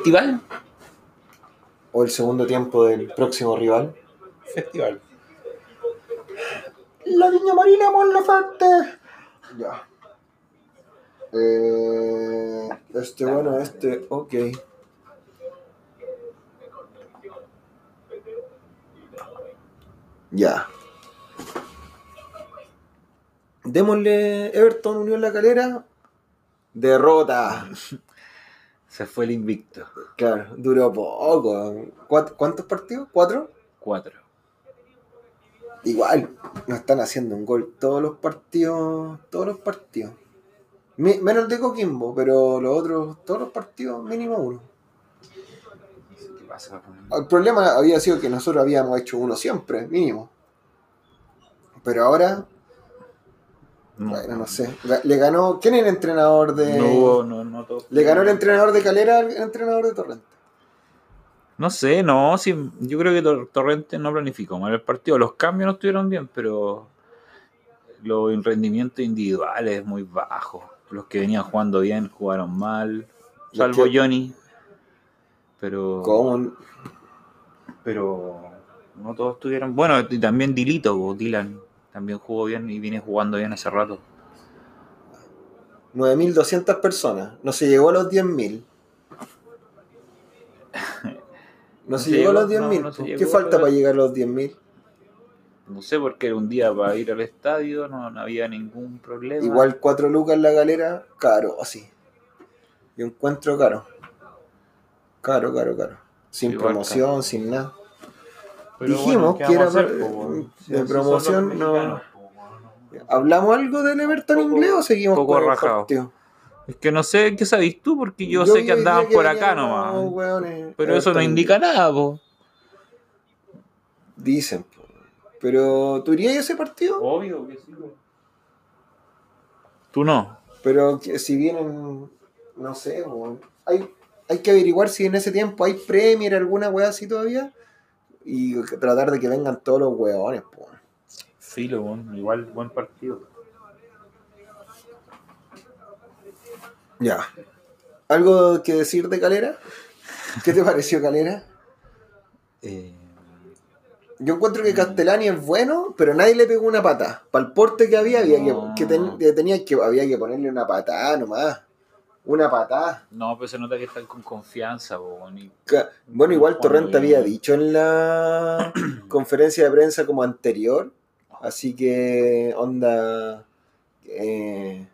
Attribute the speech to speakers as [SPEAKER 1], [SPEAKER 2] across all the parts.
[SPEAKER 1] ¿El festival?
[SPEAKER 2] ¿O el segundo tiempo del próximo rival?
[SPEAKER 1] Festival.
[SPEAKER 2] La Viña Marina Mon Laferte. Ya. Eh, este, bueno, este, ok. Ya. Démosle Everton Unión La Calera. Derrota.
[SPEAKER 1] Se fue el invicto.
[SPEAKER 2] Claro, duró poco. ¿Cuát- ¿Cuántos partidos? ¿Cuatro?
[SPEAKER 1] Cuatro.
[SPEAKER 2] Igual, no están haciendo un gol todos los partidos. Todos los partidos. Menos el de Coquimbo, pero los otros, todos los partidos, mínimo uno.
[SPEAKER 1] ¿Qué pasa?
[SPEAKER 2] El problema había sido que nosotros habíamos hecho uno siempre, mínimo. Pero ahora,
[SPEAKER 1] No,
[SPEAKER 2] bueno, no sé. Le ganó. ¿Quién es el entrenador de.?
[SPEAKER 1] No no, no todo.
[SPEAKER 2] Le ganó el entrenador de Calera al entrenador de Torrente.
[SPEAKER 1] No sé, no, sí, yo creo que Tor- Torrente no planificó mal el partido. Los cambios no estuvieron bien, pero los rendimientos individuales muy bajos. Los que venían jugando bien jugaron mal, salvo
[SPEAKER 2] que-
[SPEAKER 1] Johnny. Pero,
[SPEAKER 2] ¿Cómo?
[SPEAKER 1] pero no todos estuvieron. Bueno, y también Dilito, Dylan, también jugó bien y viene jugando bien hace rato.
[SPEAKER 2] 9.200 personas. No se llegó a los 10.000. No se llegó a los 10.000.
[SPEAKER 1] no, no
[SPEAKER 2] ¿Qué
[SPEAKER 1] llegó,
[SPEAKER 2] falta
[SPEAKER 1] pero-
[SPEAKER 2] para llegar a los 10.000?
[SPEAKER 1] No sé, porque un día para ir al estadio, no, no había ningún problema.
[SPEAKER 2] Igual 4 lucas en la galera, caro, así. Yo encuentro caro. Caro, caro, caro. Sin
[SPEAKER 1] Igual
[SPEAKER 2] promoción,
[SPEAKER 1] caro.
[SPEAKER 2] sin nada.
[SPEAKER 1] Pero
[SPEAKER 2] dijimos
[SPEAKER 1] ¿qué
[SPEAKER 2] que era
[SPEAKER 1] hacer, po,
[SPEAKER 2] de promoción, no-
[SPEAKER 1] po.
[SPEAKER 2] ¿Hablamos algo del Everton
[SPEAKER 1] Poco-
[SPEAKER 2] inglés o seguimos
[SPEAKER 1] poco
[SPEAKER 2] con el
[SPEAKER 1] rajado.
[SPEAKER 2] partido?
[SPEAKER 1] Es que no sé qué sabís tú, porque yo, sé que andaban por acá nomás.
[SPEAKER 2] los weones
[SPEAKER 1] Pero eso no indica
[SPEAKER 2] inglés.
[SPEAKER 1] nada, po.
[SPEAKER 2] Dicen. po. Pero, ¿tú irías a ese partido?
[SPEAKER 1] Obvio que sí. Tú no.
[SPEAKER 2] Pero que si vienen, no sé, weón. hay, hay que averiguar si en ese tiempo hay Premier, alguna weá así todavía. Y tratar de que vengan todos los weones, po.
[SPEAKER 1] Filo, weón. igual buen partido.
[SPEAKER 2] Ya. ¿Algo que decir de Calera? ¿Qué te pareció Calera?
[SPEAKER 1] Eh,
[SPEAKER 2] Yo encuentro que Castellani es bueno, pero nadie le pegó una pata. Para el porte que había, había que, que ten- que tenía que, había que ponerle una patada nomás. Una patada.
[SPEAKER 1] no, pero se nota que están con confianza, y-
[SPEAKER 2] Ca- Bueno, igual Torrente había dicho en la conferencia de prensa como anterior, así que onda, eh,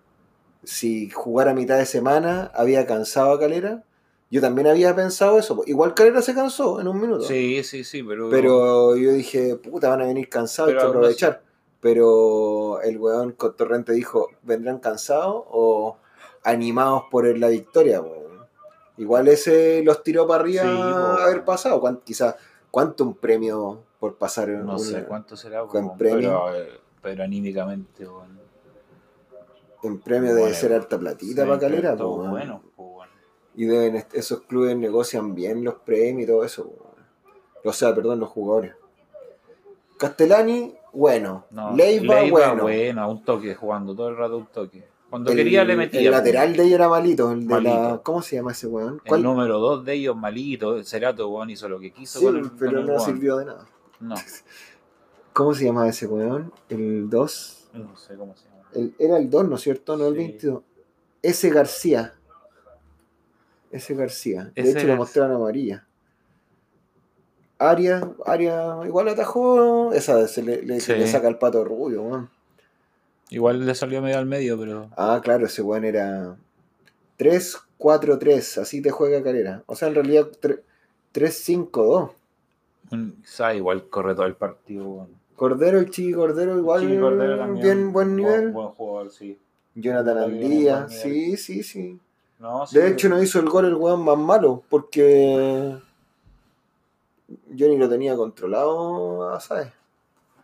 [SPEAKER 2] si jugara a mitad de semana había cansado a Calera. Yo también había pensado eso. Igual Calera se cansó en un minuto.
[SPEAKER 1] Sí, sí, sí, pero.
[SPEAKER 2] Pero yo dije, puta, van a venir cansados, hay que aprovechar. Pero el weón con Torrente dijo, ¿vendrán cansados o animados por la victoria? Igual ese los tiró para arriba
[SPEAKER 1] Sí,
[SPEAKER 2] haber pasado. ¿Cuán- quizás, ¿cuánto un premio por pasar en
[SPEAKER 1] No
[SPEAKER 2] un,
[SPEAKER 1] sé cuánto será,
[SPEAKER 2] premio.
[SPEAKER 1] Pero, eh, pero anímicamente,
[SPEAKER 2] un premio debe
[SPEAKER 1] Bueno,
[SPEAKER 2] ser harta platita
[SPEAKER 1] Sí,
[SPEAKER 2] para Calera? po,
[SPEAKER 1] bueno, po.
[SPEAKER 2] Y deben, esos clubes negocian bien los premios y todo eso. O sea, perdón, los jugadores. Castellani, bueno.
[SPEAKER 1] No,
[SPEAKER 2] Leiva, bueno.
[SPEAKER 1] bueno, a un toque, jugando todo el rato un toque. Cuando
[SPEAKER 2] El-
[SPEAKER 1] quería le metía.
[SPEAKER 2] El lateral de ellos era malito. El de la. ¿Cómo se llama ese weón?
[SPEAKER 1] El número 2 de ellos, malito. Cerato, weón, hizo lo que quiso
[SPEAKER 2] Sí,
[SPEAKER 1] con el,
[SPEAKER 2] pero
[SPEAKER 1] con
[SPEAKER 2] no sirvió de nada.
[SPEAKER 1] No,
[SPEAKER 2] ¿Cómo se llama ese weón? El 2.
[SPEAKER 1] no sé cómo se llama.
[SPEAKER 2] El- era el 2, ¿no es cierto? No el
[SPEAKER 1] Sí.
[SPEAKER 2] 22. Ese García. Ese García. De
[SPEAKER 1] Ese
[SPEAKER 2] hecho, le
[SPEAKER 1] García.
[SPEAKER 2] mostraron amarilla. Aria, Aria igual atajó. Esa se le, le-
[SPEAKER 1] Sí.
[SPEAKER 2] le saca el pato rubio, weón.
[SPEAKER 1] Igual le salió medio al medio, pero.
[SPEAKER 2] Ah, claro, ese weón era 3-4-3. Así te juega Calera. O sea, en realidad 3-5-2.
[SPEAKER 1] un- sabe, igual corre todo el partido, weón.
[SPEAKER 2] Cordero, el Chiqui Cordero, igual
[SPEAKER 1] Chiqui Cordero también,
[SPEAKER 2] bien buen nivel.
[SPEAKER 1] Buen, jugador, sí.
[SPEAKER 2] Jonathan Andía,
[SPEAKER 1] buen
[SPEAKER 2] sí, sí, sí.
[SPEAKER 1] No, sí,
[SPEAKER 2] De hecho, no hizo el gol el weón más malo, porque Johnny lo tenía controlado, ¿sabes?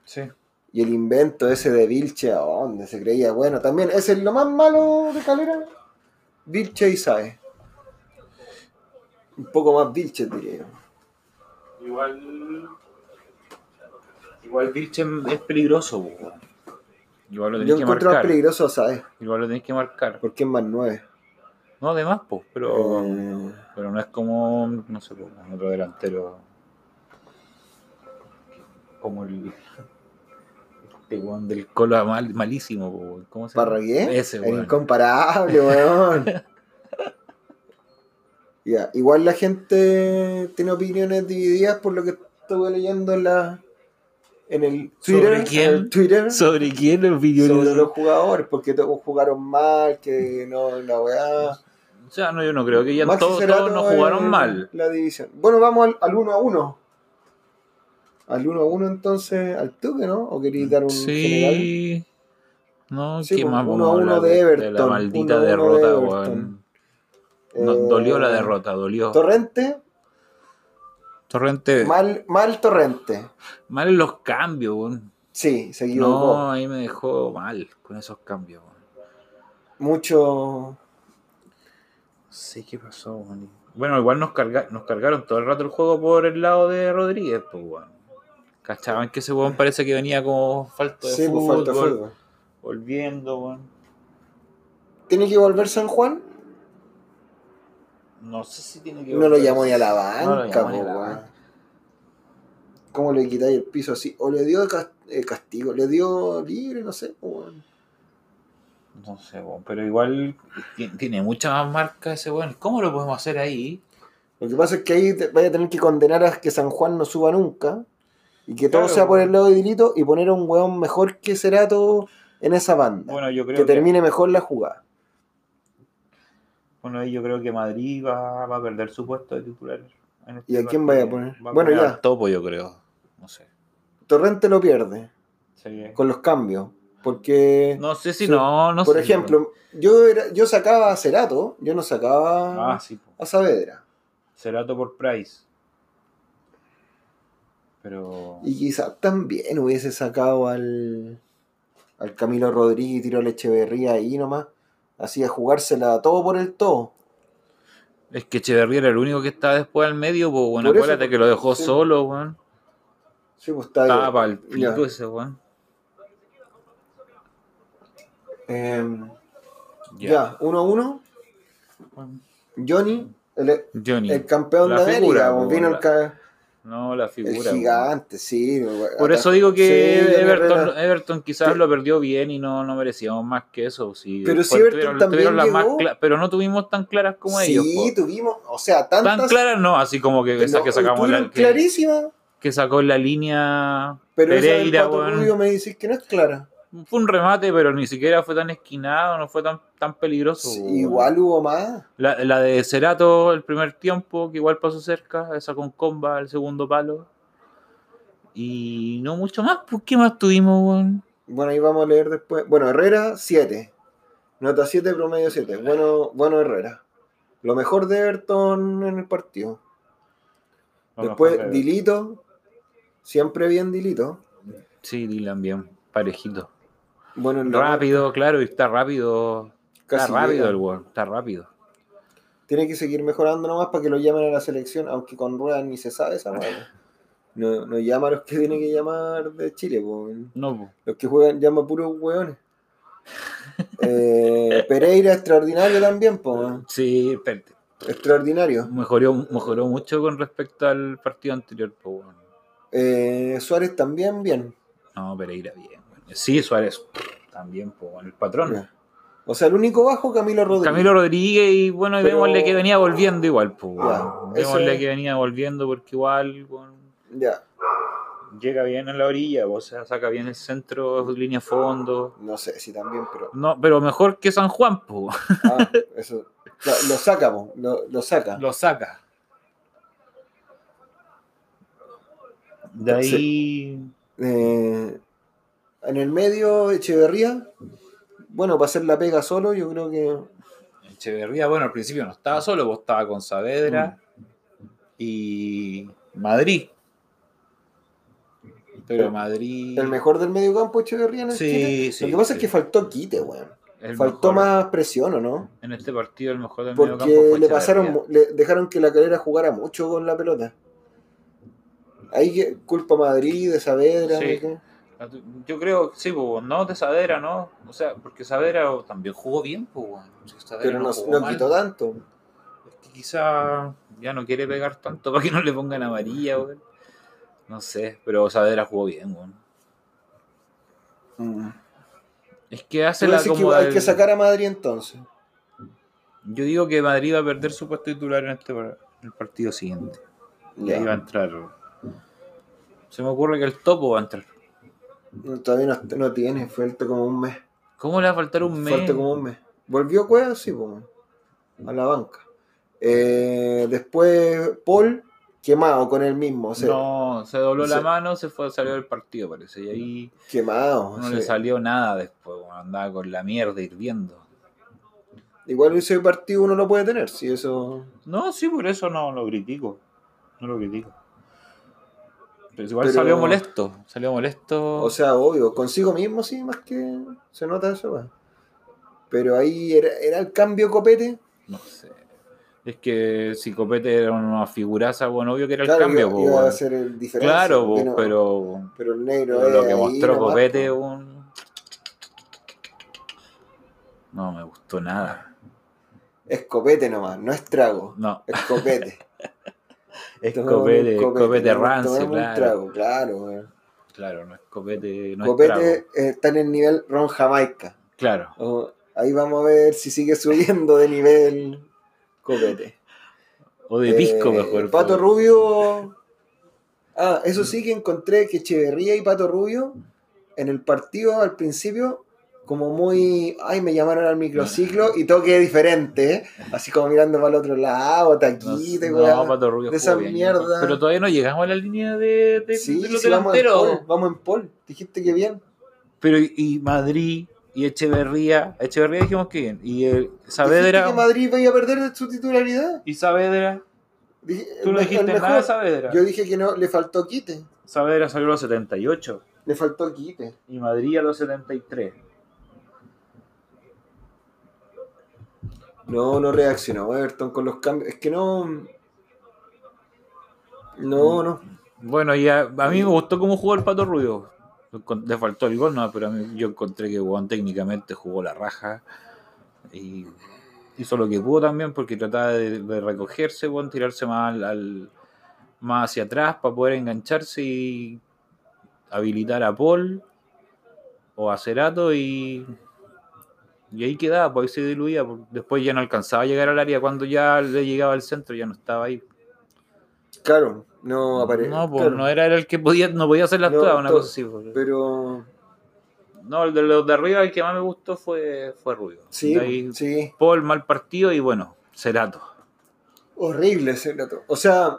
[SPEAKER 1] Sí.
[SPEAKER 2] Y el invento ese de Vilche, ¿a dónde se creía? Bueno, también ese es lo más malo de Calera. Vilche y Sae. Un poco más Vilche, diría yo.
[SPEAKER 1] Igual. Igual Vilchen es peligroso, weón. Igual lo
[SPEAKER 2] Yo
[SPEAKER 1] tenés que
[SPEAKER 2] encuentro más
[SPEAKER 1] marcar.
[SPEAKER 2] peligroso a Sae,
[SPEAKER 1] Igual lo tenés que marcar.
[SPEAKER 2] porque es más nueve.
[SPEAKER 1] No, además, pues, pero,
[SPEAKER 2] Eh,
[SPEAKER 1] pero no es como, no sé, pues, otro delantero. Como el. Este weón del Colo mal, malísimo, weón. ¿cómo se llama?
[SPEAKER 2] ¿Parragué?
[SPEAKER 1] Ese, weón.
[SPEAKER 2] incomparable, weón. Ya, igual la gente tiene opiniones divididas por lo que estuve leyendo en la en el Twitter,
[SPEAKER 1] ¿Sobre quién?
[SPEAKER 2] en el Twitter
[SPEAKER 1] ¿Sobre quién los
[SPEAKER 2] sobre los jugadores, porque todos jugaron mal, que no la weá.
[SPEAKER 1] O sea, no, yo no creo que ya todos, todos no jugaron mal.
[SPEAKER 2] La división. Bueno, vamos al, al 1 a 1. Al 1 a 1 entonces, al toque, ¿no? ¿O queréis dar un general?
[SPEAKER 1] Sí. No,
[SPEAKER 2] Sí,
[SPEAKER 1] ¿qué
[SPEAKER 2] pues,
[SPEAKER 1] más
[SPEAKER 2] uno
[SPEAKER 1] vamos
[SPEAKER 2] a
[SPEAKER 1] a
[SPEAKER 2] uno
[SPEAKER 1] hablar
[SPEAKER 2] de
[SPEAKER 1] de,
[SPEAKER 2] Everton,
[SPEAKER 1] la maldita
[SPEAKER 2] uno de
[SPEAKER 1] derrota, weón. No,
[SPEAKER 2] Eh,
[SPEAKER 1] dolió la derrota, dolió.
[SPEAKER 2] Torrente,
[SPEAKER 1] Torrente, mal,
[SPEAKER 2] mal, mal Torrente.
[SPEAKER 1] en los cambios, weón.
[SPEAKER 2] Sí, se equivocó.
[SPEAKER 1] No, ahí me dejó mal con esos cambios, weón.
[SPEAKER 2] Mucho.
[SPEAKER 1] Sé qué pasó, weón. Bueno, igual nos, carga- nos cargaron todo el rato el juego por el lado de Rodríguez, pues, weón. Cachaban que ese weón parece que venía como falto de
[SPEAKER 2] Sí, pues,
[SPEAKER 1] fútbol,
[SPEAKER 2] falta fútbol.
[SPEAKER 1] volviendo, weón.
[SPEAKER 2] ¿Tiene que volver San Juan?
[SPEAKER 1] No sé si tiene que
[SPEAKER 2] No lo
[SPEAKER 1] volver.
[SPEAKER 2] llamó ni a la
[SPEAKER 1] No lo
[SPEAKER 2] banca,
[SPEAKER 1] llamó ni a la
[SPEAKER 2] weón.
[SPEAKER 1] banca.
[SPEAKER 2] ¿Cómo le quitáis el piso así? O le dio cas- castigo, le dio libre, no sé. po, weón.
[SPEAKER 1] No sé, weón, pero igual ti- tiene mucha más marca ese weón. ¿Cómo lo podemos hacer ahí?
[SPEAKER 2] Lo que pasa es que ahí vaya a tener que condenar a que San Juan no suba nunca. Y que todo sea por el lado de Dilito y poner a un weón mejor que Cerato en esa banda.
[SPEAKER 1] Bueno, yo creo
[SPEAKER 2] que
[SPEAKER 1] que,
[SPEAKER 2] termine mejor la jugada.
[SPEAKER 1] bueno, ahí yo creo que Madrid va, va a perder su puesto de titular. en este
[SPEAKER 2] ¿Y a quién vaya a poner?
[SPEAKER 1] Va a
[SPEAKER 2] Bueno,
[SPEAKER 1] poner
[SPEAKER 2] ya.
[SPEAKER 1] topo, yo creo. No sé.
[SPEAKER 2] Torrente lo pierde
[SPEAKER 1] Sí.
[SPEAKER 2] con los cambios. Porque,
[SPEAKER 1] No sé si no, no
[SPEAKER 2] por
[SPEAKER 1] sé.
[SPEAKER 2] ejemplo, yo, era, yo sacaba a Cerato, yo no sacaba
[SPEAKER 1] Ah, sí.
[SPEAKER 2] a Saavedra.
[SPEAKER 1] Cerato por Price. Pero.
[SPEAKER 2] Y quizás también hubiese sacado al, al Camilo Rodríguez y tiró a la Echeverría ahí nomás. Así a jugársela todo por el todo.
[SPEAKER 1] Es que Echeverría era el único que estaba después al medio, pues bueno,
[SPEAKER 2] Por eso,
[SPEAKER 1] acuérdate que lo dejó
[SPEAKER 2] sí.
[SPEAKER 1] solo, weón.
[SPEAKER 2] Sí, pues está
[SPEAKER 1] Estaba para el pico ese, weón.
[SPEAKER 2] Em,
[SPEAKER 1] Ya.
[SPEAKER 2] a uno. Johnny, el,
[SPEAKER 1] Johnny.
[SPEAKER 2] el campeón
[SPEAKER 1] La
[SPEAKER 2] de
[SPEAKER 1] figura,
[SPEAKER 2] América,
[SPEAKER 1] po,
[SPEAKER 2] vino el,
[SPEAKER 1] la-
[SPEAKER 2] ca-
[SPEAKER 1] No, la
[SPEAKER 2] el
[SPEAKER 1] figura. weón.
[SPEAKER 2] gigante, sí.
[SPEAKER 1] Por eso digo que
[SPEAKER 2] Sí,
[SPEAKER 1] Everton. Everton quizás
[SPEAKER 2] Sí.
[SPEAKER 1] lo perdió bien y no, no merecíamos más que eso. Sí,
[SPEAKER 2] Pero si Everton
[SPEAKER 1] tuvieron-
[SPEAKER 2] también
[SPEAKER 1] más
[SPEAKER 2] llegó.
[SPEAKER 1] cla- pero no tuvimos tan claras como
[SPEAKER 2] sí,
[SPEAKER 1] ellos. po.
[SPEAKER 2] tuvimos, o sea, tantas.
[SPEAKER 1] Tan claras no, así como que esa
[SPEAKER 2] no,
[SPEAKER 1] que sacamos la, que,
[SPEAKER 2] clarísimas,
[SPEAKER 1] que sacó la línea
[SPEAKER 2] pero esa del
[SPEAKER 1] Pereira,
[SPEAKER 2] Pato
[SPEAKER 1] weón.
[SPEAKER 2] Rubio me dices que no es clara.
[SPEAKER 1] Fue un remate, pero ni siquiera fue tan esquinado, no fue tan, tan peligroso.
[SPEAKER 2] Sí, igual hubo más.
[SPEAKER 1] La, la de Cerato el primer tiempo, que igual pasó cerca, esa con comba el segundo palo. Y no mucho más, pues ¿qué más tuvimos, weón?
[SPEAKER 2] Bueno, ahí vamos a leer después. Bueno, Herrera, 7. Nota 7, promedio 7. Bueno, bueno, Herrera. Lo mejor de Everton en el partido. Después, Dilito. Siempre bien Dilito.
[SPEAKER 1] Sí, Dylan bien, parejito.
[SPEAKER 2] Bueno,
[SPEAKER 1] Rápido, claro, y está rápido.
[SPEAKER 2] casi
[SPEAKER 1] está rápido
[SPEAKER 2] llega.
[SPEAKER 1] el weón, está rápido.
[SPEAKER 2] Tiene que seguir mejorando nomás para que lo llamen a la selección, aunque con ruedas ni se sabe esa weá. No, no llama a los que tiene que llamar de Chile, po.
[SPEAKER 1] No, po.
[SPEAKER 2] los que juegan llama puros hueones. Eh, Pereira extraordinario también, po.
[SPEAKER 1] sí, espérate.
[SPEAKER 2] extraordinario.
[SPEAKER 1] Mejoró, mejoró mucho con respecto al partido anterior, po, weón.
[SPEAKER 2] Eh, Suárez también bien.
[SPEAKER 1] No, Pereira bien, weón. Sí, Suárez también, po, el patrón.
[SPEAKER 2] Ya. O sea, el único bajo, Camilo Rodríguez.
[SPEAKER 1] Camilo Rodríguez y bueno, y
[SPEAKER 2] Pero-
[SPEAKER 1] démosle que venía volviendo igual, pues. Démosle que venía volviendo porque igual
[SPEAKER 2] Ya,
[SPEAKER 1] llega bien en la orilla, o sea, saca bien el centro, línea fondo.
[SPEAKER 2] no sé si también, pero.
[SPEAKER 1] No, pero mejor que San Juan, pues.
[SPEAKER 2] Ah, eso. Lo, lo saca, po, lo, lo saca.
[SPEAKER 1] Lo saca. De ahí.
[SPEAKER 2] Eh, en el medio, Echeverría. Bueno, para hacer la pega solo, yo creo que.
[SPEAKER 1] Echeverría, bueno, al principio no estaba solo, vos estaba con Saavedra y Madrid. Pero Madrid.
[SPEAKER 2] El mejor del medio campo, Echeverría en el
[SPEAKER 1] Sí,
[SPEAKER 2] Chile.
[SPEAKER 1] sí,
[SPEAKER 2] Lo que pasa
[SPEAKER 1] sí.
[SPEAKER 2] es que faltó quite, weón.
[SPEAKER 1] el
[SPEAKER 2] Faltó
[SPEAKER 1] mejor.
[SPEAKER 2] más presión, ¿o no?
[SPEAKER 1] En este partido, el mejor del medio campo
[SPEAKER 2] Porque
[SPEAKER 1] fue
[SPEAKER 2] le pasaron, le dejaron que la calera jugara mucho con la pelota. Ahí culpa Madrid, de Saavedra,
[SPEAKER 1] Sí.
[SPEAKER 2] ¿no? ¿Qué?
[SPEAKER 1] Yo creo, sí, pues, no de Sadera, ¿no? O sea, porque Sadera también jugó bien, pues,
[SPEAKER 2] Pero no, quitó tanto.
[SPEAKER 1] Es que quizá ya no quiere pegar tanto para que no le pongan amarilla, weón. No sé, pero Sadera jugó bien, weón.
[SPEAKER 2] Mm.
[SPEAKER 1] Es que hace la
[SPEAKER 2] que
[SPEAKER 1] como
[SPEAKER 2] hay
[SPEAKER 1] del-
[SPEAKER 2] que sacar a Madrid entonces.
[SPEAKER 1] Yo digo que Madrid va a perder su puesto titular en este el partido siguiente. Y ahí va a entrar. Se me ocurre que el topo va a entrar.
[SPEAKER 2] No, Todavía no, no tiene, falta como un mes.
[SPEAKER 1] ¿Cómo le va a faltar un mes?
[SPEAKER 2] Falta como un mes. ¿Volvió Cueva? Sí, pues, a la banca. Eh, después Paul, quemado con el mismo. O sea,
[SPEAKER 1] no, se dobló la mano, se fue, salió del partido, parece. Y ahí
[SPEAKER 2] Quemado.
[SPEAKER 1] no le salió nada después. Andaba con la mierda hirviendo.
[SPEAKER 2] Igual ese partido uno lo puede tener, si eso.
[SPEAKER 1] No, sí, por eso no lo critico. No lo critico. Pero igual
[SPEAKER 2] Pero-
[SPEAKER 1] salió molesto. Salió molesto.
[SPEAKER 2] O sea, obvio, consigo mismo sí, más que se nota eso, weón. Pero ahí era, era el cambio copete.
[SPEAKER 1] no sé. Es que si Copete era una figuraza, bueno, obvio que era el cambio.
[SPEAKER 2] iba,
[SPEAKER 1] po,
[SPEAKER 2] iba a ser el.
[SPEAKER 1] Claro,
[SPEAKER 2] no-
[SPEAKER 1] pero,
[SPEAKER 2] pero el negro
[SPEAKER 1] pero lo que mostró Copete, un... no me gustó nada.
[SPEAKER 2] Es copete nomás, no es trago.
[SPEAKER 1] No,
[SPEAKER 2] Es copete.
[SPEAKER 1] es copete, copete, rancio,
[SPEAKER 2] un
[SPEAKER 1] claro.
[SPEAKER 2] trago, claro,
[SPEAKER 1] no es copete, no es
[SPEAKER 2] Copete
[SPEAKER 1] trago.
[SPEAKER 2] eh, está en el nivel Ron Jamaica.
[SPEAKER 1] Claro.
[SPEAKER 2] Ahí vamos a ver si sigue subiendo de nivel Copete.
[SPEAKER 1] O de pisco
[SPEAKER 2] Eh,
[SPEAKER 1] mejor.
[SPEAKER 2] Pato. Rubio. Ah, eso sí que encontré que Echeverría y Pato Rubio en el partido al principio, como muy. Ay, me llamaron al microciclo y toque diferente, ¿eh? Así como mirando para el otro lado,
[SPEAKER 1] No,
[SPEAKER 2] taquite,
[SPEAKER 1] no,
[SPEAKER 2] weón.
[SPEAKER 1] Pato Rubio
[SPEAKER 2] de
[SPEAKER 1] jugó
[SPEAKER 2] esa
[SPEAKER 1] bien.
[SPEAKER 2] mierda.
[SPEAKER 1] Pero todavía no llegamos a la línea de, de,
[SPEAKER 2] Sí,
[SPEAKER 1] de los
[SPEAKER 2] sí, vamos en
[SPEAKER 1] delanteros.
[SPEAKER 2] pol, vamos en pol. Dijiste que bien.
[SPEAKER 1] Pero y, y Madrid y Echeverría. Echeverría dijimos que bien. Y eh, Saavedra.
[SPEAKER 2] ¿Dijiste que Madrid iba a perder su titularidad?
[SPEAKER 1] Y Saavedra.
[SPEAKER 2] Dije-
[SPEAKER 1] Tú no
[SPEAKER 2] el- el
[SPEAKER 1] dijiste
[SPEAKER 2] mejor.
[SPEAKER 1] nada de Saavedra.
[SPEAKER 2] Yo dije que no, le faltó quite.
[SPEAKER 1] Saavedra salió a los 78
[SPEAKER 2] Le faltó quite.
[SPEAKER 1] y Madrid a los 73.
[SPEAKER 2] No, no reaccionó Everton con los cambios. Es que no. No, no.
[SPEAKER 1] Bueno, y a, a mí me gustó cómo jugó el Pato Rubio. Le faltó el gol, no, pero a mí, yo encontré que Juan técnicamente jugó la raja y hizo lo que pudo también porque trataba de, de recogerse, Juan, tirarse más, al, al- más hacia atrás para poder engancharse y habilitar a Paul o a Cerato y, y ahí quedaba, pues ahí se diluía. pues, Después ya no alcanzaba a llegar al área cuando ya le llegaba al centro, ya no estaba ahí.
[SPEAKER 2] Claro, no apareció.
[SPEAKER 1] No, pues no era el que podía, no podía hacer las
[SPEAKER 2] No,
[SPEAKER 1] todas, una
[SPEAKER 2] todo.
[SPEAKER 1] cosa así. pues.
[SPEAKER 2] Pero.
[SPEAKER 1] No, el de los de arriba, el que más me gustó fue, fue Rubio.
[SPEAKER 2] Sí,
[SPEAKER 1] ahí,
[SPEAKER 2] sí.
[SPEAKER 1] Paul, mal partido y bueno, Cerato.
[SPEAKER 2] Horrible ese rato. O sea,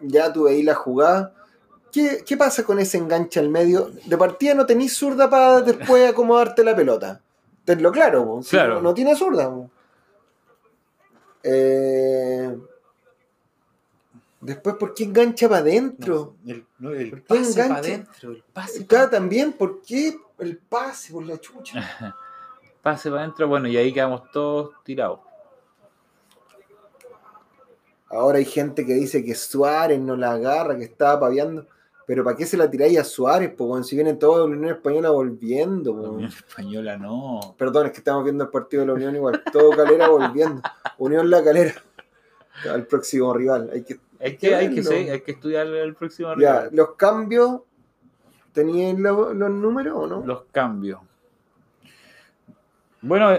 [SPEAKER 2] ya tú veis la jugada. ¿Qué, ¿Qué pasa con ese enganche al medio? De partida no tenís zurda para después acomodarte la pelota. Tenlo claro. Si
[SPEAKER 1] Claro.
[SPEAKER 2] No, no tiene zurda. Eh, Después, ¿por qué engancha para adentro?
[SPEAKER 1] el, no, el
[SPEAKER 2] ¿Por qué
[SPEAKER 1] pase para
[SPEAKER 2] engancha?
[SPEAKER 1] adentro, el pase
[SPEAKER 2] Acá
[SPEAKER 1] para
[SPEAKER 2] también, ¿por qué el pase por la chucha?
[SPEAKER 1] pase para adentro, bueno, y ahí quedamos todos tirados.
[SPEAKER 2] Ahora hay gente que dice que Suárez no la agarra, que estaba paviando. Pero ¿para qué se la tiráis a Suárez? Si viene toda la Unión Española volviendo. po.
[SPEAKER 1] La Unión Española no.
[SPEAKER 2] Perdón, es que estamos viendo el partido de la Unión igual. Todo Calera volviendo. Unión La Calera. Al próximo rival. Hay que,
[SPEAKER 1] Hay que, hay que, hay que estudiar el próximo
[SPEAKER 2] ya,
[SPEAKER 1] rival.
[SPEAKER 2] los cambios. ¿Tenían lo- los números o no?
[SPEAKER 1] Los cambios. Bueno,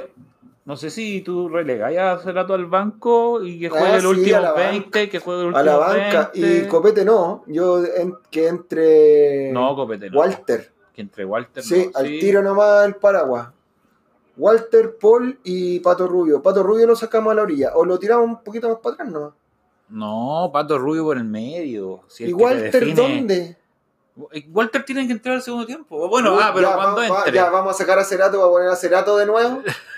[SPEAKER 1] no sé si tú relegáis a Cerato al banco y que juegue
[SPEAKER 2] Ah,
[SPEAKER 1] el
[SPEAKER 2] sí,
[SPEAKER 1] último
[SPEAKER 2] a la
[SPEAKER 1] 20, que juegue el último
[SPEAKER 2] a la banca.
[SPEAKER 1] 20.
[SPEAKER 2] Y Copete no. Yo en- que entre.
[SPEAKER 1] No, Copete no.
[SPEAKER 2] Walter.
[SPEAKER 1] Que entre Walter
[SPEAKER 2] Sí,
[SPEAKER 1] no.
[SPEAKER 2] al tiro nomás el paraguas. Walter, Paul y Pato Rubio. Pato Rubio lo sacamos a la orilla. O lo tiramos un poquito más para atrás nomás.
[SPEAKER 1] No, Pato Rubio por el medio. Si
[SPEAKER 2] ¿Y Walter
[SPEAKER 1] define-
[SPEAKER 2] dónde?
[SPEAKER 1] Walter tiene que entrar al segundo tiempo. Bueno,
[SPEAKER 2] Uy,
[SPEAKER 1] ah, pero
[SPEAKER 2] ya,
[SPEAKER 1] cuando
[SPEAKER 2] va-
[SPEAKER 1] entre.
[SPEAKER 2] ya, vamos a sacar a Cerato, va a poner a Cerato de nuevo.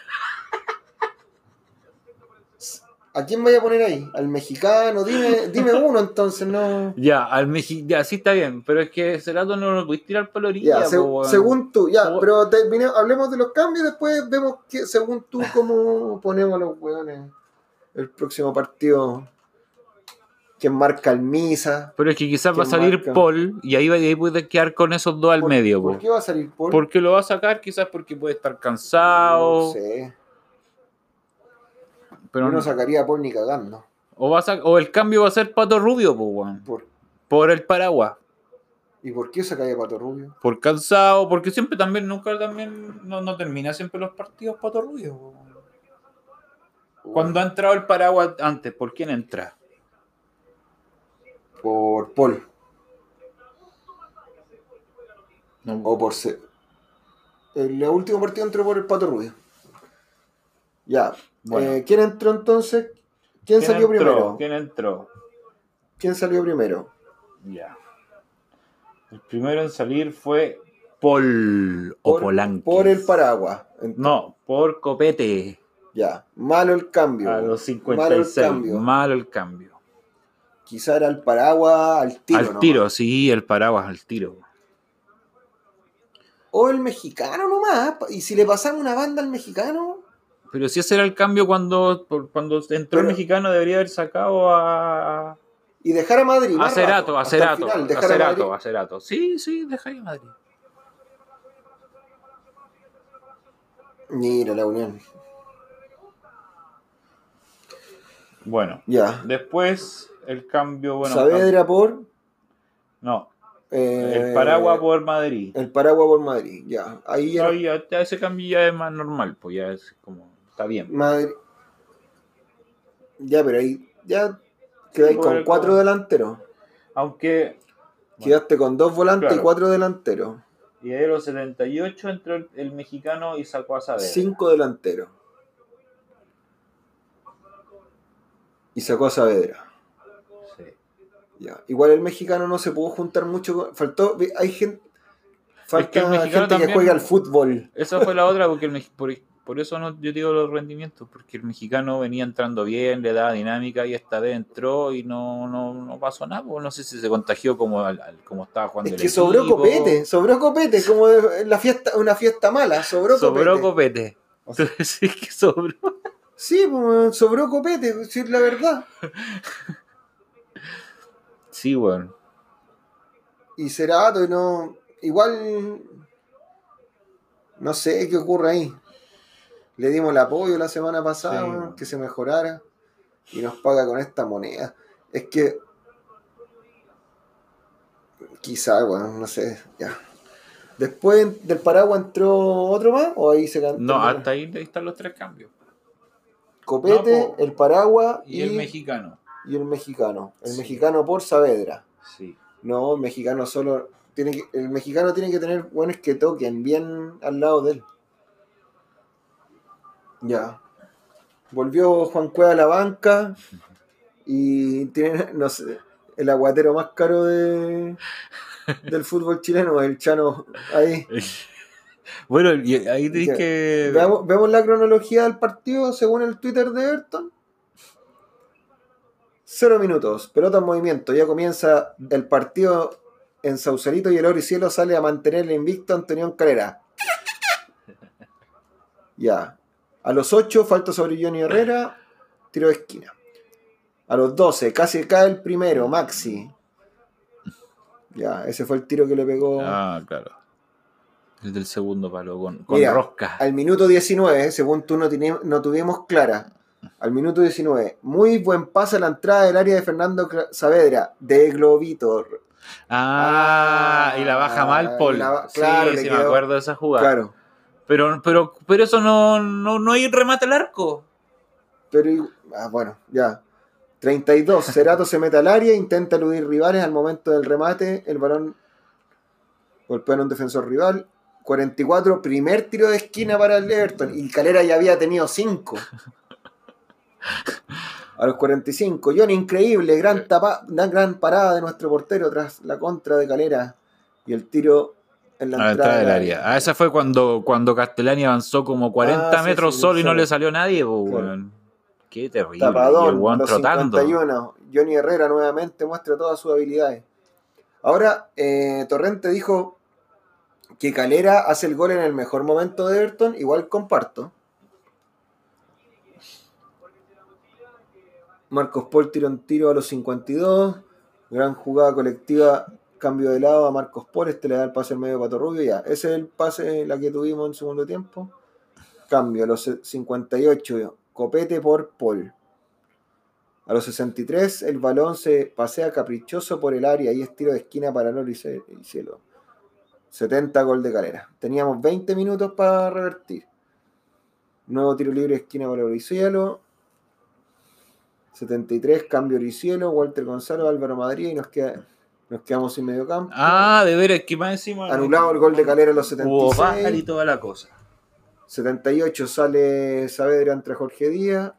[SPEAKER 2] ¿A quién voy a poner ahí? ¿Al mexicano? Dime, dime uno entonces, no.
[SPEAKER 1] Ya, al Mexi ya, sí está bien, pero es que Cerato no lo podéis tirar para la orilla.
[SPEAKER 2] Ya,
[SPEAKER 1] po,
[SPEAKER 2] según tú, ya, pero termine- hablemos de los cambios, después vemos que, según tú cómo ponemos a los hueones el próximo partido. quién marca al Misa.
[SPEAKER 1] Pero es que quizás va a
[SPEAKER 2] ¿Quién
[SPEAKER 1] salir
[SPEAKER 2] marca?
[SPEAKER 1] Paul y ahí, va- y ahí puede quedar con esos dos al
[SPEAKER 2] ¿Por-
[SPEAKER 1] medio.
[SPEAKER 2] ¿Por
[SPEAKER 1] po.
[SPEAKER 2] qué va a salir Paul?
[SPEAKER 1] Porque lo va a sacar quizás porque puede estar cansado.
[SPEAKER 2] No sé.
[SPEAKER 1] Pero
[SPEAKER 2] Yo no sacaría a Paul ni cagando.
[SPEAKER 1] o, va a o el cambio va a ser Pato Rubio, po, weón.
[SPEAKER 2] ¿Por,
[SPEAKER 1] por el paraguas.
[SPEAKER 2] ¿Y por qué sacaría a Pato Rubio?
[SPEAKER 1] Por cansado, porque siempre también, nunca también, no, no termina siempre los partidos Pato Rubio. Cuando ha entrado el paraguas antes, ¿por quién entra?
[SPEAKER 2] Por Paul.
[SPEAKER 1] No,
[SPEAKER 2] O por C. El último partido entró por el Pato Rubio. Ya.
[SPEAKER 1] Bueno.
[SPEAKER 2] Eh, ¿Quién entró entonces? ¿Quién, salió
[SPEAKER 1] entró?
[SPEAKER 2] primero?
[SPEAKER 1] ¿Quién entró?
[SPEAKER 2] ¿Quién salió primero?
[SPEAKER 1] Ya. El primero en salir fue Paul o
[SPEAKER 2] Por,
[SPEAKER 1] Polanqui.
[SPEAKER 2] por el paraguas.
[SPEAKER 1] No, por Copete.
[SPEAKER 2] Ya. Malo el cambio.
[SPEAKER 1] A los
[SPEAKER 2] Malo el
[SPEAKER 1] 56.
[SPEAKER 2] cambio.
[SPEAKER 1] Malo el cambio.
[SPEAKER 2] Quizá era el paraguas al tiro.
[SPEAKER 1] al
[SPEAKER 2] nomás.
[SPEAKER 1] tiro, sí, el paraguas al tiro.
[SPEAKER 2] O el mexicano nomás. Y si le pasamos una banda al mexicano.
[SPEAKER 1] Pero si ese era el cambio cuando, cuando entró el mexicano, debería haber sacado a.
[SPEAKER 2] Y dejar a Madrid.
[SPEAKER 1] A Cerato,
[SPEAKER 2] rato,
[SPEAKER 1] a Cerato,
[SPEAKER 2] final,
[SPEAKER 1] a
[SPEAKER 2] dejar a
[SPEAKER 1] Cerato, a Cerato. Sí, sí, deja ahí a Madrid.
[SPEAKER 2] Mira la unión.
[SPEAKER 1] Bueno,
[SPEAKER 2] Ya.
[SPEAKER 1] después el cambio, bueno.
[SPEAKER 2] Saavedra por.
[SPEAKER 1] No,
[SPEAKER 2] eh,
[SPEAKER 1] el paraguas por Madrid.
[SPEAKER 2] El paraguas por Madrid. Ya. Ahí ya.
[SPEAKER 1] No, ya, ya ese cambio ya es más normal, pues ya es como. Está bien.
[SPEAKER 2] Madrid. Ya, pero ahí. Ya. Quedáis
[SPEAKER 1] Sí,
[SPEAKER 2] con
[SPEAKER 1] por-
[SPEAKER 2] cuatro delanteros.
[SPEAKER 1] Aunque.
[SPEAKER 2] Quedaste con dos volantes y cuatro delanteros.
[SPEAKER 1] Y de los 78 entró el, el mexicano y sacó a Saavedra.
[SPEAKER 2] Cinco delanteros. Y sacó a Saavedra.
[SPEAKER 1] Sí.
[SPEAKER 2] Ya. Igual el mexicano no se pudo juntar mucho. con- Faltó. Hay gente. Falta
[SPEAKER 1] que el mexicano
[SPEAKER 2] gente que juega al fútbol.
[SPEAKER 1] Esa fue la otra, porque el por, por eso no, yo digo los rendimientos, porque el mexicano venía entrando bien, le daba dinámica y esta vez entró y no, no, no pasó nada. pues, No sé si se contagió como, al- al- como estaba jugando
[SPEAKER 2] Es
[SPEAKER 1] el
[SPEAKER 2] que sobró
[SPEAKER 1] equipo.
[SPEAKER 2] copete, sobró copete, como de- la fiesta, una fiesta mala, sobró,
[SPEAKER 1] Sobró
[SPEAKER 2] copete.
[SPEAKER 1] copete. Tú decís que sobró.
[SPEAKER 2] Sí, pues, sobró copete, decir la verdad.
[SPEAKER 1] Sí, bueno.
[SPEAKER 2] Y Cerato, no. Igual. No sé qué ocurre ahí. Le dimos el apoyo la semana pasada,
[SPEAKER 1] Sí.
[SPEAKER 2] que se mejorara. Y nos paga con esta moneda. Es que. Quizá, bueno, no sé, ya. Después del paraguas entró otro más, o ahí se cantó.
[SPEAKER 1] No, hasta ahí, ahí están los tres cambios.
[SPEAKER 2] Copete,
[SPEAKER 1] No, po.
[SPEAKER 2] el paraguas
[SPEAKER 1] Y, el mexicano.
[SPEAKER 2] y el mexicano. El
[SPEAKER 1] Sí.
[SPEAKER 2] mexicano por Saavedra.
[SPEAKER 1] Sí.
[SPEAKER 2] No, el mexicano solo. Tiene que, el mexicano tiene que tener buenos que toquen bien al lado de él. Ya. Volvió Juan Cueva a la banca y tiene, no sé, el aguatero más caro de, del fútbol chileno, el Chano ahí.
[SPEAKER 1] Bueno, ahí te
[SPEAKER 2] Ya.
[SPEAKER 1] que.
[SPEAKER 2] Veamos, vemos la cronología del partido según el Twitter de Everton. Cero minutos, pelota en movimiento. Ya comienza el partido en Sausalito y el Oro y Cielo sale a mantener el invicto Antonio Calera. Ya. A los 8, falta sobre Johnny Herrera, tiro de esquina. A los 12, casi cae el primero, Maxi. Ya, ese fue el tiro que le pegó.
[SPEAKER 1] Ah, claro. El del segundo palo con, con
[SPEAKER 2] Mira,
[SPEAKER 1] rosca.
[SPEAKER 2] Al minuto 19, según tú no, teni- no tuvimos clara. Al minuto 19, muy buen pase a la entrada del área de Fernando Saavedra, de Globito.
[SPEAKER 1] Ah, y la baja mal, Paul.
[SPEAKER 2] la ba- claro,
[SPEAKER 1] sí, me acuerdo de esa jugada.
[SPEAKER 2] Claro.
[SPEAKER 1] Pero, pero, pero eso no, no, no hay remate al arco.
[SPEAKER 2] Pero, ah, bueno, ya. 32, Cerato se mete al área, intenta eludir rivales al momento del remate, el balón golpea a un defensor rival. 44, primer tiro de esquina para el Everton, y Calera ya había tenido 5. A los 45, John, increíble, gran, tapa, gran parada de nuestro portero tras la contra de Calera y el tiro en la entrada
[SPEAKER 1] entrada del área. Ah, esa fue cuando, cuando Castellani avanzó como 40
[SPEAKER 2] Ah,
[SPEAKER 1] metros
[SPEAKER 2] sí,
[SPEAKER 1] solo y no le salió nadie,
[SPEAKER 2] Claro.
[SPEAKER 1] weón. Qué terrible. y el
[SPEAKER 2] Tapadón, a
[SPEAKER 1] weón
[SPEAKER 2] los
[SPEAKER 1] trotando.
[SPEAKER 2] 51. Johnny Herrera nuevamente muestra todas sus habilidades. Ahora, eh, Torrente dijo que Calera hace el gol en el mejor momento de Everton. Igual comparto. Marcos Paul tiró un tiro a los 52. Gran jugada colectiva, cambio de lado a Marcos Paul. Este le da el pase al medio de Pato Rubio. Ya, ese es el pase, la que tuvimos en segundo tiempo. Cambio a los 58. Copete por Paul. A los 63, el balón se pasea caprichoso por el área y es tiro de esquina para Loro y Cielo. 70 gol de calera. Teníamos 20 minutos para revertir. Nuevo tiro libre esquina para Cielo. 73, cambio Oricielo, Walter Gonzalo, Álvaro Madrid y nos, queda, nos quedamos sin medio campo.
[SPEAKER 1] Ah, de veras, que más encima.
[SPEAKER 2] Anulado el gol de Calera a los 76.
[SPEAKER 1] y toda la cosa.
[SPEAKER 2] 78 sale Saavedra entre Jorge Díaz.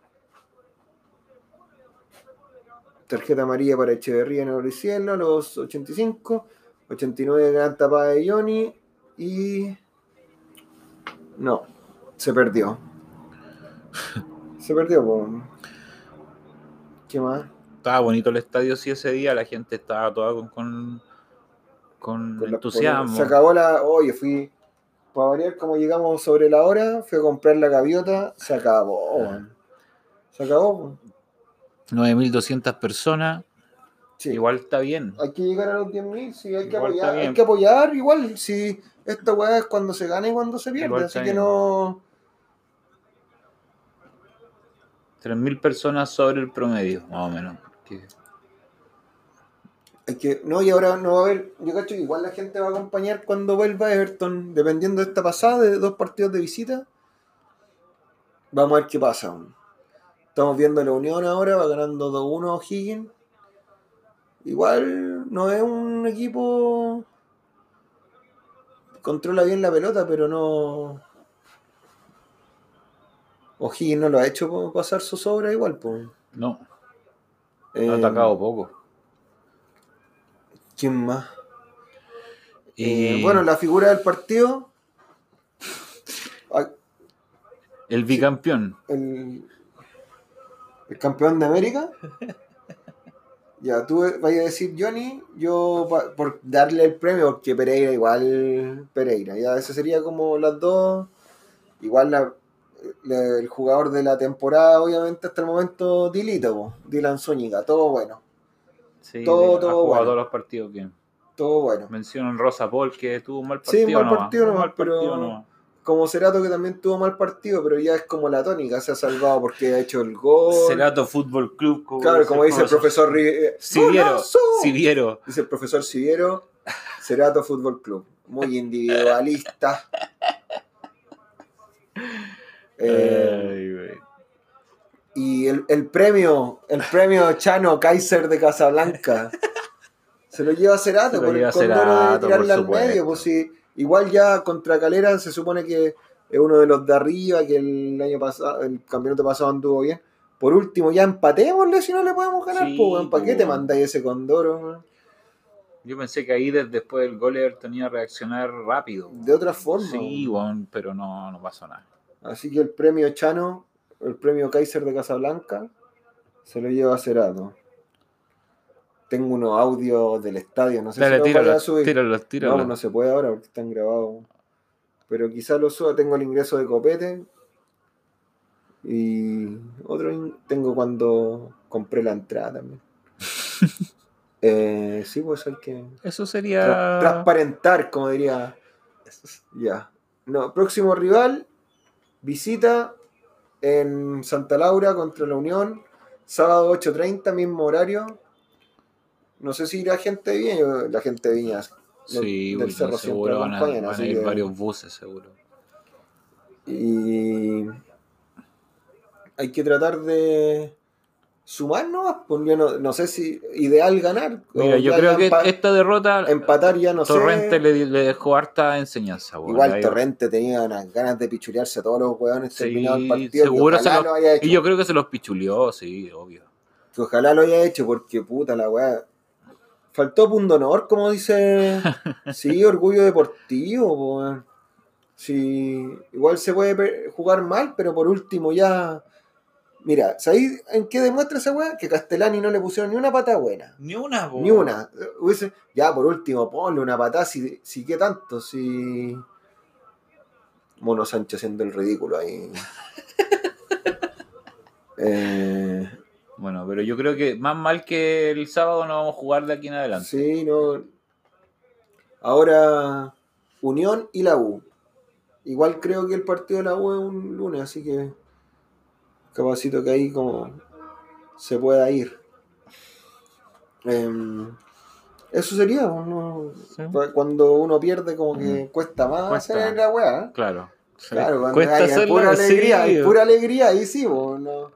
[SPEAKER 2] Tarjeta amarilla para Echeverría en Oricielo a los 85. 89 gran tapada de Johnny. Y. No, se perdió. Se perdió, por ¿Qué más?
[SPEAKER 1] Estaba bonito el estadio, sí, ese día la gente estaba toda con, con, entusiasmo.
[SPEAKER 2] Se acabó la. Oye, fui. Para variar, como llegamos sobre la hora, fui a comprar la gaviota, se acabó. Se acabó.
[SPEAKER 1] 9.200 personas. Igual está bien.
[SPEAKER 2] Hay que llegar a los 10.000, sí, hay que apoyar. Hay que apoyar igual. Si esta weá es cuando se gana y cuando se pierde. así que no
[SPEAKER 1] 3.000 personas sobre el promedio, más o menos.
[SPEAKER 2] Es que, no, y ahora no va a haber, yo cacho que igual la gente va a acompañar cuando vuelva Everton, dependiendo de esta pasada, de dos partidos de visita. Vamos a ver qué pasa. Estamos viendo la Unión ahora, va ganando 2-1 Higgins. Igual no es un equipo. Controla bien la pelota, pero no O'Higgins no lo ha hecho pasar su sobra igual, pues.
[SPEAKER 1] No. Ha atacado poco.
[SPEAKER 2] ¿Quién más? Eh, bueno, la figura del partido.
[SPEAKER 1] El bicampeón.
[SPEAKER 2] El, el campeón de América. Ya, tú vayas a decir Johnny, yo por darle el premio, porque Pereira igual Pereira. Ya, eso sería como las dos. Igual la, el jugador de la temporada, obviamente, hasta el momento, Dilito, Dylan Zúñiga, todo bueno.
[SPEAKER 1] Sí, todo, todo bueno. todos los partidos bien.
[SPEAKER 2] Todo bueno.
[SPEAKER 1] Mencionan Rosa Paul que tuvo un mal partido.
[SPEAKER 2] Sí, mal partido, no, pero como Cerato que también tuvo mal partido, pero ya es como la tónica, se ha salvado porque ha hecho el gol.
[SPEAKER 1] Cerato Fútbol Club.
[SPEAKER 2] claro, como dice el profesor
[SPEAKER 1] Siviero, Siviero.
[SPEAKER 2] Dice el profesor Siviero, Cerato Fútbol Club. Muy individualista. Eh, y el, premio, el premio Chano Kaiser de Casablanca, se lo lleva Cerato por el condoro de tirarle al medio. Pues si, igual ya contra Calera se supone que es uno de los de arriba, que el año pasado, el campeonato pasado anduvo bien. Por último, ya empatémosle si no le podemos ganar. pues, ¿Para qué te mandáis ese condoro?
[SPEAKER 1] Yo pensé que ahí después del gol tenía que reaccionar rápido.
[SPEAKER 2] De otra forma.
[SPEAKER 1] Sí, pero no, no pasó nada.
[SPEAKER 2] Así que el premio Chano, el premio Kaiser de Casablanca, se lo lleva a Cerado. Tengo unos audios del estadio, no sé si
[SPEAKER 1] voy a subir.
[SPEAKER 2] No, no se puede ahora porque están grabados. Pero quizás lo suba, tengo el ingreso de copete. Y otro tengo cuando compré la entrada también. eh, sí, pues hay que.
[SPEAKER 1] Eso sería.
[SPEAKER 2] transparentar, como diría. Ya. No, próximo rival, Visita en Santa Laura contra la Unión, sábado 8.30, mismo horario. No sé si irá gente de Viña, la gente de Viña
[SPEAKER 1] sí, del Cerro seguro van a, van a ir varios buses, seguro.
[SPEAKER 2] Y hay que tratar de sumar pues no, no sé si ideal ganar.
[SPEAKER 1] Mira, yo creo que esta derrota.
[SPEAKER 2] Empatar ya no
[SPEAKER 1] Torrente Le, le, dejó harta enseñanza.
[SPEAKER 2] Igual Torrente tenía unas ganas de pichulearse a todos los hueones sí, terminado el partido.
[SPEAKER 1] Seguro se lo, y yo creo que se los pichuleó, sí, obvio.
[SPEAKER 2] Que ojalá lo haya hecho porque puta la weá. Faltó punto honor, como dice. sí, orgullo deportivo, pues. Sí, igual se puede jugar mal, pero por último ya Mira, ¿sabéis en qué demuestra esa weá? Que Castellani no le pusieron ni una pata buena.
[SPEAKER 1] Ni una,
[SPEAKER 2] Ni una. ya, por último, ponle una patada, si, si qué tanto, si. Mono Sánchez haciendo el ridículo ahí. eh...
[SPEAKER 1] Bueno, pero yo creo que más mal que el sábado no vamos a jugar de aquí en adelante.
[SPEAKER 2] Sí, no. Ahora, Unión y la U. Igual creo que el partido de la U es un lunes, así que capacito que ahí como se pueda ir. Em, eso sería, ¿no?
[SPEAKER 1] Sí.
[SPEAKER 2] cuando uno pierde como que cuesta más
[SPEAKER 1] Cuesta.
[SPEAKER 2] hacer la weá.
[SPEAKER 1] Claro. Sí.
[SPEAKER 2] Claro, cuando hay- pura alegría, pura alegría, ahí sí, po, no.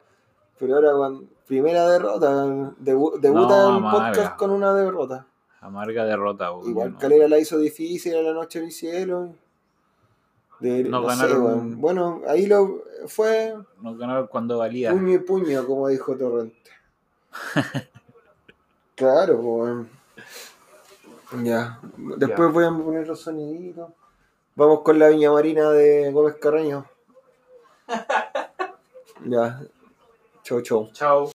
[SPEAKER 2] Pero ahora cuando, primera derrota, debu- debuta
[SPEAKER 1] No,
[SPEAKER 2] el
[SPEAKER 1] amarga.
[SPEAKER 2] podcast con una derrota.
[SPEAKER 1] Amarga derrota.
[SPEAKER 2] Igual
[SPEAKER 1] No.
[SPEAKER 2] Calera la hizo difícil a la noche del cielo. De-
[SPEAKER 1] No ganaron-.
[SPEAKER 2] Bueno, ahí lo fue
[SPEAKER 1] Nos ganaron cuando valía.
[SPEAKER 2] puño y puño, como dijo Torrente. claro, weón. Ya. Después
[SPEAKER 1] Ya.
[SPEAKER 2] voy a poner los soniditos. Vamos con la viña marina de Gómez Carreño. ya. Chau, chau.
[SPEAKER 1] Chao.